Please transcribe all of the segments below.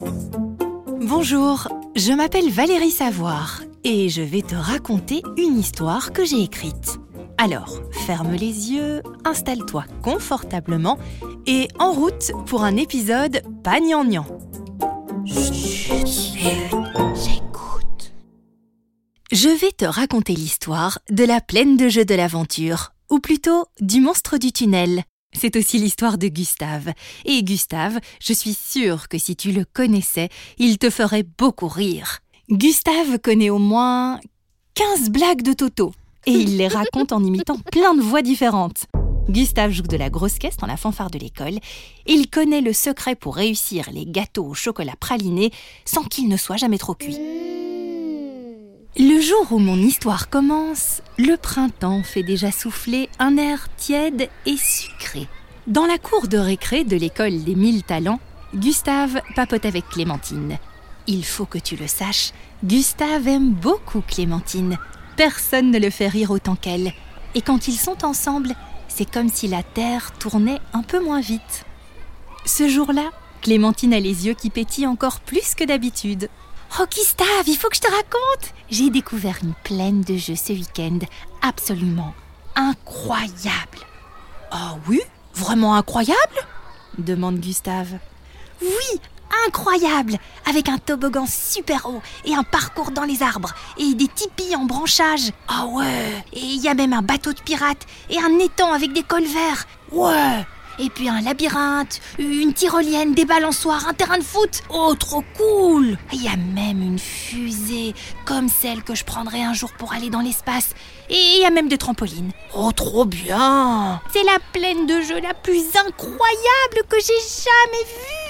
Bonjour, je m'appelle Valérie Savoir et je vais te raconter une histoire que j'ai écrite. Alors, ferme les yeux, installe-toi confortablement et en route pour un épisode pas gnangnan. J'écoute. Je vais te raconter l'histoire de la plaine de jeu de l'aventure, ou plutôt du monstre du tunnel. C'est aussi l'histoire de Gustave. Et Gustave, je suis sûre que si tu le connaissais, il te ferait beaucoup rire. Gustave connaît au moins 15 blagues de Toto et il les raconte en imitant plein de voix différentes. Gustave joue de la grosse caisse dans la fanfare de l'école. Il connaît le secret pour réussir les gâteaux au chocolat praliné sans qu'ils ne soient jamais trop cuits. Le jour où mon histoire commence, le printemps fait déjà souffler un air tiède et sucré. Dans la cour de récré de l'école des mille talents, Gustave papote avec Clémentine. Il faut que tu le saches, Gustave aime beaucoup Clémentine. Personne ne le fait rire autant qu'elle. Et quand ils sont ensemble, c'est comme si la Terre tournait un peu moins vite. Ce jour-là, Clémentine a les yeux qui pétillent encore plus que d'habitude. Oh Gustave, il faut que je te raconte J'ai découvert une plaine de jeux ce week-end, absolument incroyable. Ah oui? Vraiment incroyable? Demande Gustave. Oui, incroyable Avec un toboggan super haut et un parcours dans les arbres et des tipis en branchage. Ah ouais Et il y a même un bateau de pirate et un étang avec des cols verts. Ouais et puis un labyrinthe, une tyrolienne, des balançoires, un terrain de foot. Oh, trop cool Il y a même une fusée, comme celle que je prendrai un jour pour aller dans l'espace. Et il y a même des trampolines. Oh, trop bien C'est la plaine de jeu la plus incroyable que j'ai jamais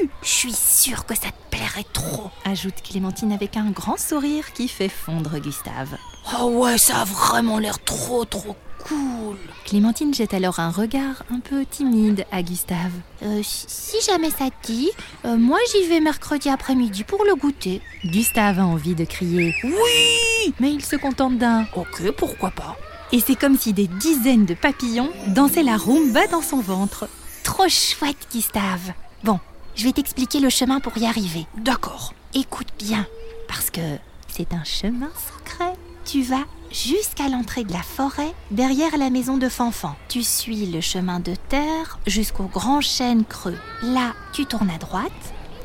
vue Je suis sûre que ça te plairait trop, ajoute Clémentine avec un grand sourire qui fait fondre Gustave. Oh ouais, ça a vraiment l'air trop trop cool. Clémentine jette alors un regard un peu timide à Gustave. Euh, si jamais ça te dit, euh, moi j'y vais mercredi après-midi pour le goûter. Gustave a envie de crier Oui Mais il se contente d'un Ok, pourquoi pas? Et c'est comme si des dizaines de papillons dansaient la rumba dans son ventre. Trop chouette, Gustave. Bon, je vais t'expliquer le chemin pour y arriver. D'accord. Écoute bien, parce que c'est un chemin secret. Tu vas jusqu'à l'entrée de la forêt, derrière la maison de Fanfan. Tu suis le chemin de terre jusqu'au grand chêne creux. Là, tu tournes à droite,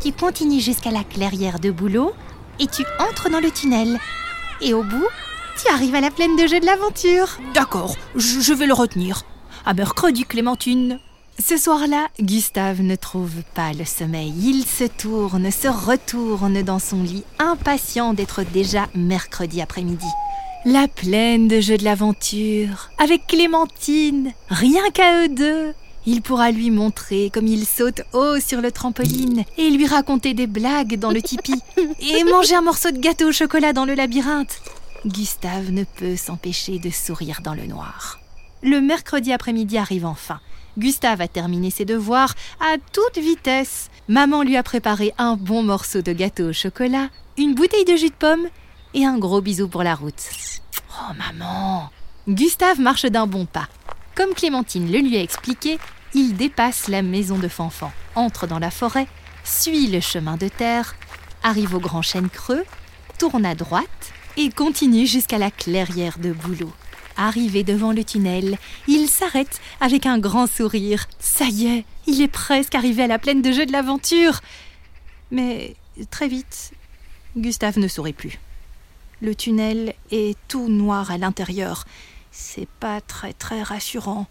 tu continues jusqu'à la clairière de Boulot et tu entres dans le tunnel. Et au bout, tu arrives à la plaine de jeu de l'aventure. D'accord, je, je vais le retenir. À mercredi, Clémentine. Ce soir-là, Gustave ne trouve pas le sommeil. Il se tourne, se retourne dans son lit, impatient d'être déjà mercredi après-midi. La plaine de jeux de l'aventure, avec Clémentine, rien qu'à eux deux. Il pourra lui montrer comme il saute haut sur le trampoline et lui raconter des blagues dans le tipi et manger un morceau de gâteau au chocolat dans le labyrinthe. Gustave ne peut s'empêcher de sourire dans le noir. Le mercredi après-midi arrive enfin. Gustave a terminé ses devoirs à toute vitesse. Maman lui a préparé un bon morceau de gâteau au chocolat, une bouteille de jus de pomme et un gros bisou pour la route. Oh maman Gustave marche d'un bon pas. Comme Clémentine le lui a expliqué, il dépasse la maison de Fanfan, entre dans la forêt, suit le chemin de terre, arrive au grand chêne creux, tourne à droite et continue jusqu'à la clairière de Boulot. Arrivé devant le tunnel, il s'arrête avec un grand sourire. Ça y est, il est presque arrivé à la plaine de jeu de l'aventure. Mais très vite, Gustave ne sourit plus. Le tunnel est tout noir à l'intérieur. C'est pas très très rassurant.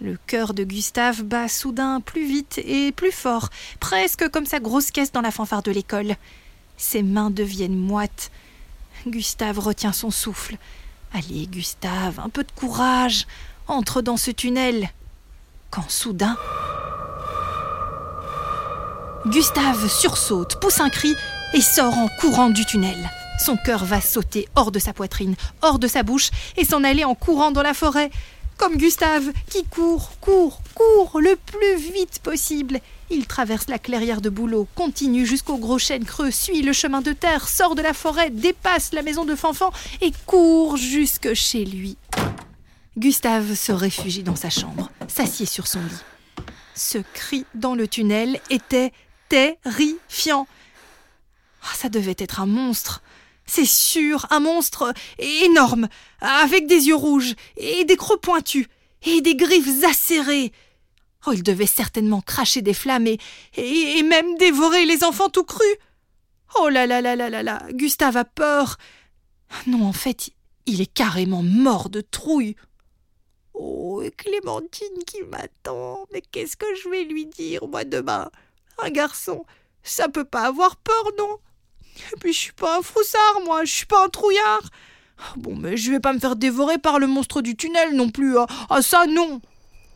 Le cœur de Gustave bat soudain plus vite et plus fort, presque comme sa grosse caisse dans la fanfare de l'école. Ses mains deviennent moites. Gustave retient son souffle. Allez, Gustave, un peu de courage. Entre dans ce tunnel. Quand soudain. Gustave sursaute, pousse un cri et sort en courant du tunnel. Son cœur va sauter hors de sa poitrine, hors de sa bouche, et s'en aller en courant dans la forêt. Comme Gustave, qui court, court, court le plus vite possible. Il traverse la clairière de Boulot, continue jusqu'au gros chêne creux, suit le chemin de terre, sort de la forêt, dépasse la maison de Fanfan et court jusque chez lui. Gustave se réfugie dans sa chambre, s'assied sur son lit. Ce cri dans le tunnel était terrifiant. ça devait être un monstre. C'est sûr, un monstre énorme, avec des yeux rouges, et des crocs pointus, et des griffes acérées. Oh, il devait certainement cracher des flammes et, même dévorer les enfants tout crus. Oh là là là là là là, Gustave a peur. Non, en fait, il est carrément mort de trouille. Oh, Clémentine qui m'attend. Mais qu'est-ce que je vais lui dire, moi, demain? Un garçon, ça peut pas avoir peur, non? Et puis je suis pas un froussard, moi, je suis pas un trouillard. Bon, mais je vais pas me faire dévorer par le monstre du tunnel non plus. Ah, ah ça, non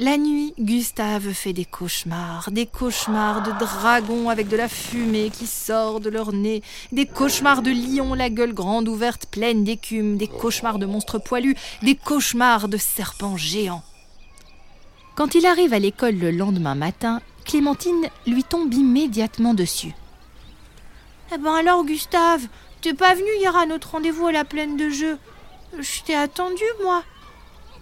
la nuit, Gustave fait des cauchemars, des cauchemars de dragons avec de la fumée qui sort de leur nez, des cauchemars de lions la gueule grande ouverte pleine d'écume, des cauchemars de monstres poilus, des cauchemars de serpents géants. Quand il arrive à l'école le lendemain matin, Clémentine lui tombe immédiatement dessus. Eh ben alors, Gustave, t'es pas venu hier à notre rendez-vous à la plaine de jeu Je t'ai attendu, moi.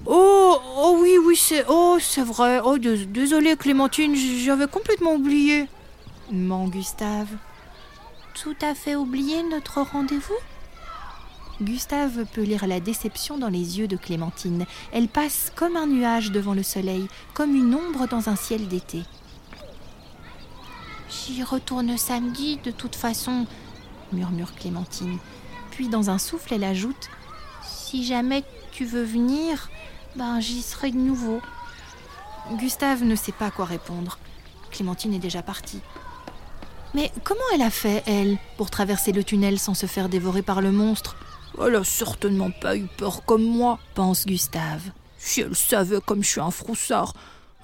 Oh, oh oui, oui, c'est, oh, c'est vrai. Oh, désolé, Clémentine, j'avais complètement oublié. Ment Gustave. Tout à fait oublié notre rendez-vous? Gustave peut lire la déception dans les yeux de Clémentine. Elle passe comme un nuage devant le soleil, comme une ombre dans un ciel d'été. J'y retourne samedi, de toute façon, murmure Clémentine. Puis dans un souffle, elle ajoute Si jamais tu veux venir, ben j'y serai de nouveau. Gustave ne sait pas quoi répondre. Clémentine est déjà partie. Mais comment elle a fait, elle, pour traverser le tunnel sans se faire dévorer par le monstre? Elle a certainement pas eu peur comme moi, pense Gustave. Si elle savait comme je suis un froussard,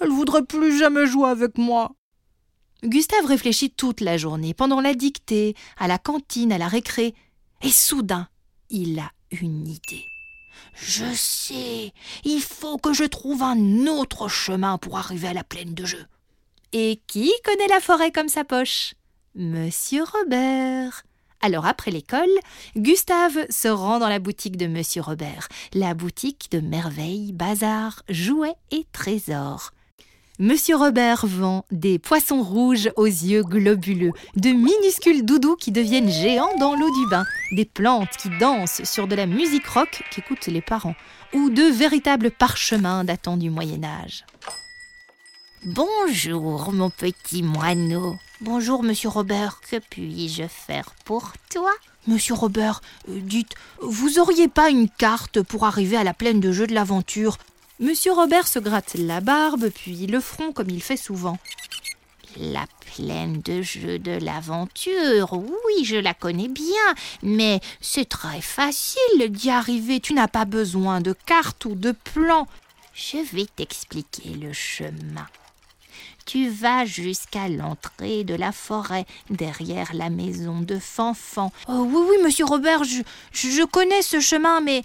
elle voudrait plus jamais jouer avec moi. Gustave réfléchit toute la journée, pendant la dictée, à la cantine, à la récré, et soudain, il a une idée. Je sais, il faut que je trouve un autre chemin pour arriver à la plaine de jeu. Et qui connaît la forêt comme sa poche? Monsieur Robert. Alors après l'école, Gustave se rend dans la boutique de Monsieur Robert, la boutique de merveilles, bazar, jouets et trésors. Monsieur Robert vend des poissons rouges aux yeux globuleux, de minuscules doudous qui deviennent géants dans l'eau du bain, des plantes qui dansent sur de la musique rock qu'écoutent les parents, ou de véritables parchemins datant du Moyen Âge. Bonjour, mon petit moineau. Bonjour, monsieur Robert. Que puis-je faire pour toi? Monsieur Robert, euh, dites, vous auriez pas une carte pour arriver à la plaine de jeu de l'aventure Monsieur Robert se gratte la barbe, puis le front comme il fait souvent. La plaine de jeu de l'aventure, oui, je la connais bien, mais c'est très facile d'y arriver. Tu n'as pas besoin de carte ou de plan. Je vais t'expliquer le chemin. Tu vas jusqu'à l'entrée de la forêt, derrière la maison de Fanfan. Oh oui, oui, monsieur Robert, je, je connais ce chemin, mais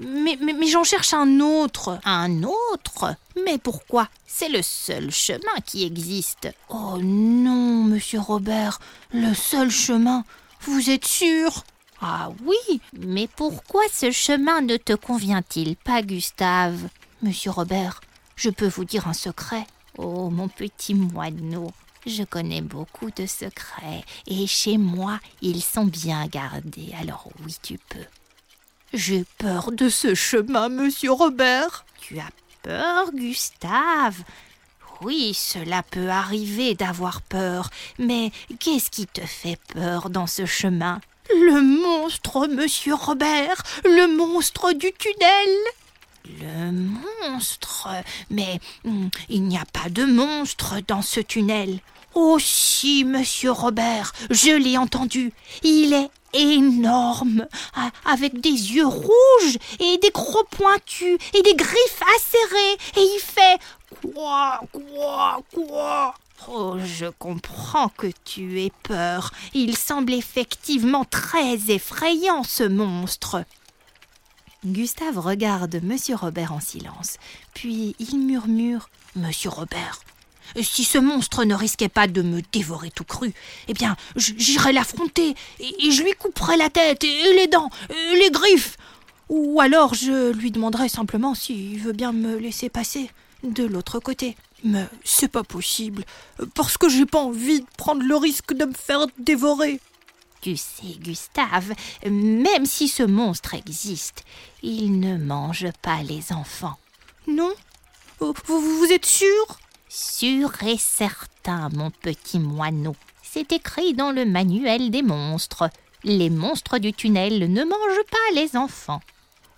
mais, mais, j'en cherche un autre. Un autre? Mais pourquoi? C'est le seul chemin qui existe. Oh non, monsieur Robert, le seul chemin. Vous êtes sûr? Ah oui, mais pourquoi ce chemin ne te convient-il pas, Gustave? Monsieur Robert, je peux vous dire un secret. Oh, mon petit moineau, je connais beaucoup de secrets, et chez moi, ils sont bien gardés, alors oui, tu peux. J'ai peur de ce chemin, monsieur Robert. Tu as peur, Gustave? Oui, cela peut arriver d'avoir peur, mais qu'est-ce qui te fait peur dans ce chemin? Le monstre, monsieur Robert, le monstre du tunnel. Le monstre Mais hmm, il n'y a pas de monstre dans ce tunnel. Oh si, monsieur Robert, je l'ai entendu. Il est énorme, avec des yeux rouges et des crocs pointus et des griffes acérées, et il fait quoi, quoi, quoi? Oh, je comprends que tu aies peur. Il semble effectivement très effrayant, ce monstre. Gustave regarde Monsieur Robert en silence, puis il murmure Monsieur Robert, si ce monstre ne risquait pas de me dévorer tout cru, eh bien, j'irais l'affronter et je lui couperais la tête et les dents, et les griffes. Ou alors je lui demanderais simplement s'il veut bien me laisser passer de l'autre côté. Mais c'est pas possible, parce que j'ai pas envie de prendre le risque de me faire dévorer. Tu sais, Gustave, même si ce monstre existe, il ne mange pas les enfants. Non? Vous, vous êtes sûr? Sûr et certain, mon petit moineau. C'est écrit dans le manuel des monstres. Les monstres du tunnel ne mangent pas les enfants.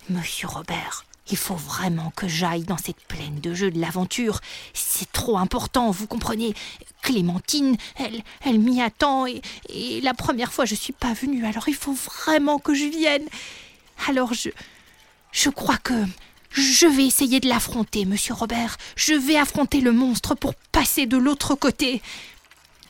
Monsieur Robert, il faut vraiment que j'aille dans cette plaine de jeux de l'aventure. C'est trop important, vous comprenez. Clémentine, elle, elle m'y attend et, la première fois je suis pas venue, alors il faut vraiment que je vienne. Alors je, je crois que je vais essayer de l'affronter, monsieur Robert. Je vais affronter le monstre pour passer de l'autre côté.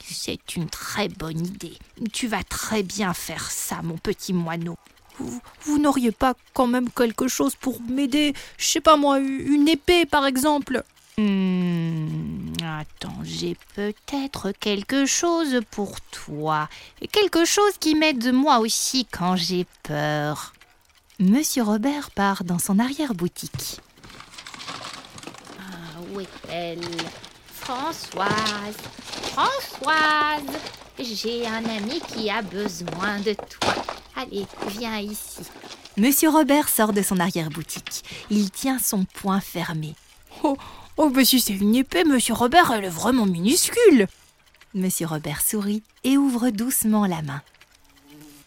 C'est une très bonne idée. Tu vas très bien faire ça, mon petit moineau. Vous, n'auriez pas quand même quelque chose pour m'aider Je sais pas moi, une épée par exemple hmm, Attends, j'ai peut-être quelque chose pour toi. Quelque chose qui m'aide moi aussi quand j'ai peur. Monsieur Robert part dans son arrière-boutique. Ah, où est-elle? Françoise Françoise J'ai un ami qui a besoin de toi. Allez, viens ici. Monsieur Robert sort de son arrière-boutique. Il tient son poing fermé. Oh, oh, mais si c'est une épée, monsieur Robert, elle est vraiment minuscule. Monsieur Robert sourit et ouvre doucement la main.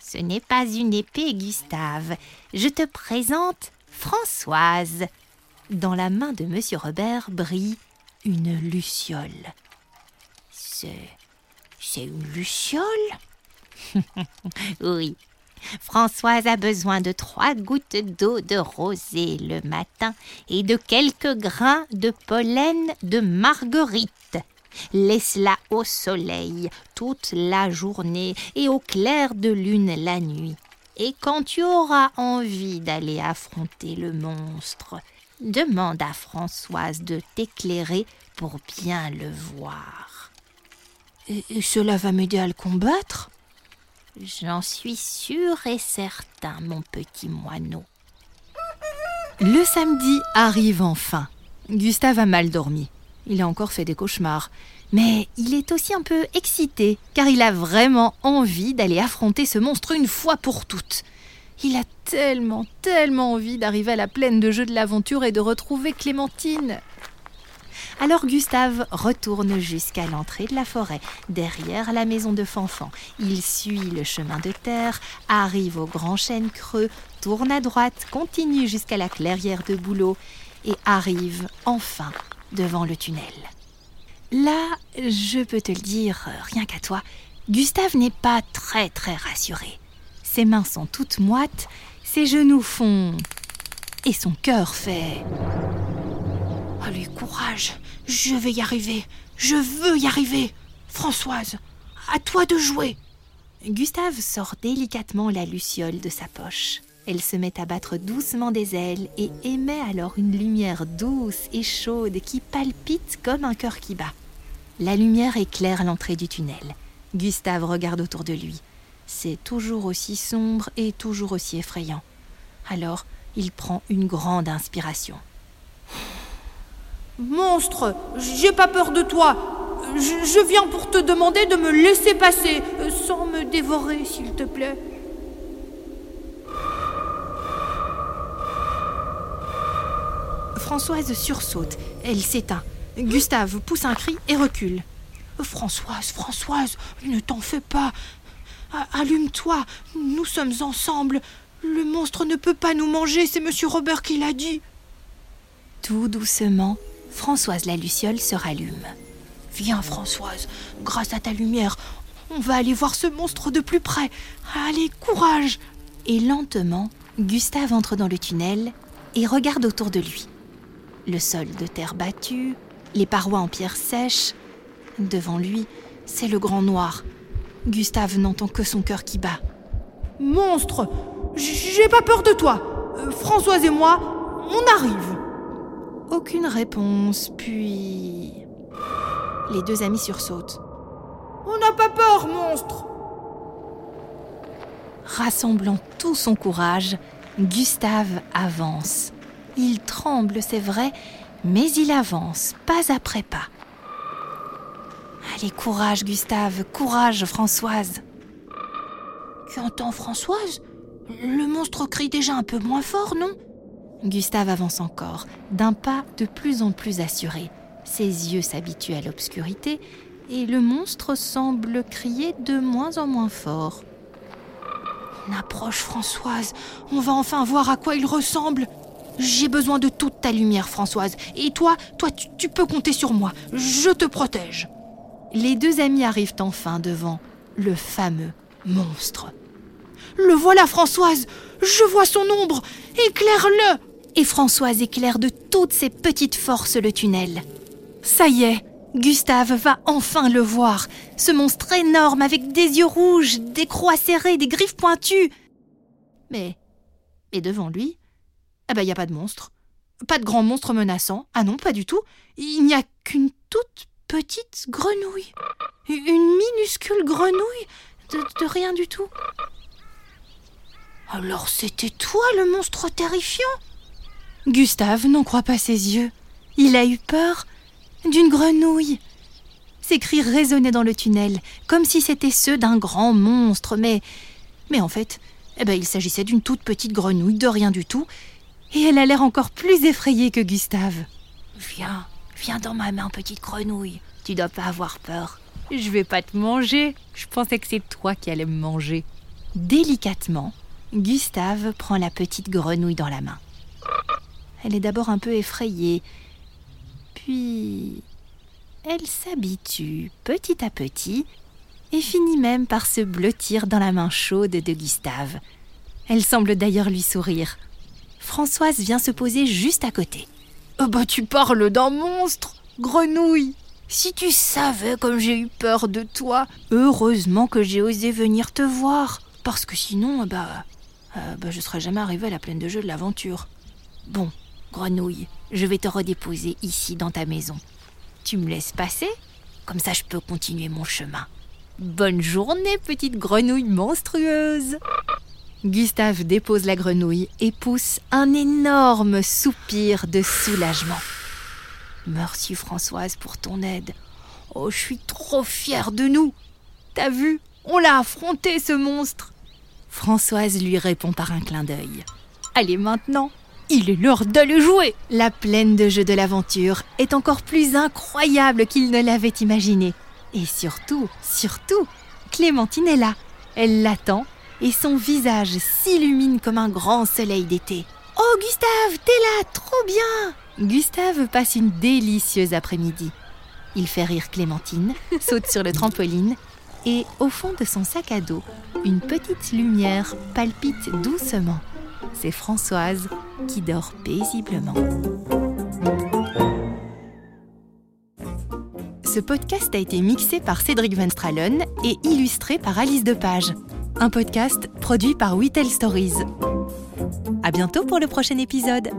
Ce n'est pas une épée, Gustave. Je te présente Françoise. Dans la main de Monsieur Robert brille une luciole. C'est. C'est une luciole? Oui, Françoise a besoin de trois gouttes d'eau de rosée le matin et de quelques grains de pollen de marguerite. Laisse-la au soleil toute la journée et au clair de lune la nuit. Et quand tu auras envie d'aller affronter le monstre, demande à Françoise de t'éclairer pour bien le voir. et cela va m'aider à le combattre? J'en suis sûr et certain, mon petit moineau. Le samedi arrive enfin. Gustave a mal dormi. Il a encore fait des cauchemars. Mais il est aussi un peu excité, car il a vraiment envie d'aller affronter ce monstre une fois pour toutes. Il a tellement, tellement envie d'arriver à la plaine de jeu de l'aventure et de retrouver Clémentine. Alors Gustave retourne jusqu'à l'entrée de la forêt, derrière la maison de Fanfan. Il suit le chemin de terre, arrive au grand chêne creux, tourne à droite, continue jusqu'à la clairière de Boulot et arrive enfin devant le tunnel. Là, je peux te le dire, rien qu'à toi, Gustave n'est pas très très rassuré. Ses mains sont toutes moites, ses genoux font... et son cœur fait... Allez, courage, je vais y arriver. Je veux y arriver. Françoise, à toi de jouer. Gustave sort délicatement la luciole de sa poche. Elle se met à battre doucement des ailes et émet alors une lumière douce et chaude qui palpite comme un cœur qui bat. La lumière éclaire l'entrée du tunnel. Gustave regarde autour de lui. C'est toujours aussi sombre et toujours aussi effrayant. Alors, il prend une grande inspiration. Monstre, j'ai pas peur de toi. Je, viens pour te demander de me laisser passer, euh, sans me dévorer, s'il te plaît. Françoise sursaute. Elle s'éteint. Gustave pousse un cri et recule. Françoise, Françoise, ne t'en fais pas. Allume-toi, nous sommes ensemble. Le monstre ne peut pas nous manger, c'est monsieur Robert qui l'a dit. Tout doucement, Françoise la Luciole se rallume. Viens, Françoise, grâce à ta lumière, on va aller voir ce monstre de plus près. Allez, courage Et lentement, Gustave entre dans le tunnel et regarde autour de lui. Le sol de terre battue, les parois en pierre sèche. Devant lui, c'est le grand noir. Gustave n'entend que son cœur qui bat. Monstre J'ai pas peur de toi euh, Françoise et moi, on arrive aucune réponse, puis... Les deux amis sursautent. On n'a pas peur, monstre Rassemblant tout son courage, Gustave avance. Il tremble, c'est vrai, mais il avance, pas après pas. Allez, courage, Gustave, courage, Françoise. Tu entends Françoise? Le monstre crie déjà un peu moins fort, non? Gustave avance encore, d'un pas de plus en plus assuré. Ses yeux s'habituent à l'obscurité et le monstre semble crier de moins en moins fort. On approche Françoise, on va enfin voir à quoi il ressemble. J'ai besoin de toute ta lumière, Françoise. Et toi, toi, tu, tu peux compter sur moi. Je te protège. Les deux amis arrivent enfin devant le fameux monstre. Le voilà, Françoise Je vois son ombre Éclaire-le Et Françoise éclaire de toutes ses petites forces le tunnel. Ça y est, Gustave va enfin le voir. Ce monstre énorme avec des yeux rouges, des croix serrées, des griffes pointues. Mais, mais devant lui, ah ben, a pas de monstre. Pas de grand monstre menaçant. Ah non, pas du tout. Il n'y a qu'une toute petite grenouille. Une minuscule grenouille de rien du tout. Alors c'était toi le monstre terrifiant? Gustave n'en croit pas ses yeux. Il a eu peur d'une grenouille. Ses cris résonnaient dans le tunnel, comme si c'étaient ceux d'un grand monstre, mais. Mais en fait, eh ben, il s'agissait d'une toute petite grenouille de rien du tout, et elle a l'air encore plus effrayée que Gustave. Viens, viens dans ma main, petite grenouille. Tu dois pas avoir peur. Je vais pas te manger. Je pensais que c'est toi qui allais me manger. Délicatement, Gustave prend la petite grenouille dans la main. Elle est d'abord un peu effrayée, puis elle s'habitue petit à petit et finit même par se blottir dans la main chaude de Gustave. Elle semble d'ailleurs lui sourire. Françoise vient se poser juste à côté. Oh bah tu parles d'un monstre, grenouille. Si tu savais comme j'ai eu peur de toi, heureusement que j'ai osé venir te voir, parce que sinon, bah, euh, bah je serais jamais arrivée à la plaine de jeu de l'aventure. Bon, grenouille, je vais te redéposer ici dans ta maison. Tu me laisses passer Comme ça je peux continuer mon chemin. Bonne journée, petite grenouille monstrueuse Gustave dépose la grenouille et pousse un énorme soupir de soulagement. Merci Françoise pour ton aide. Oh, je suis trop fière de nous. T'as vu On l'a affronté, ce monstre. Françoise lui répond par un clin d'œil. Allez maintenant, il est l'heure d'aller jouer. La plaine de jeux de l'aventure est encore plus incroyable qu'il ne l'avait imaginé. Et surtout, surtout, Clémentine est là. Elle l'attend et son visage s'illumine comme un grand soleil d'été. Oh Gustave, t'es là, trop bien Gustave passe une délicieuse après-midi. Il fait rire Clémentine, saute sur le trampoline et au fond de son sac à dos, une petite lumière palpite doucement. C'est Françoise qui dort paisiblement. Ce podcast a été mixé par Cédric Van Stralen et illustré par Alice Depage un podcast produit par We Stories. À bientôt pour le prochain épisode.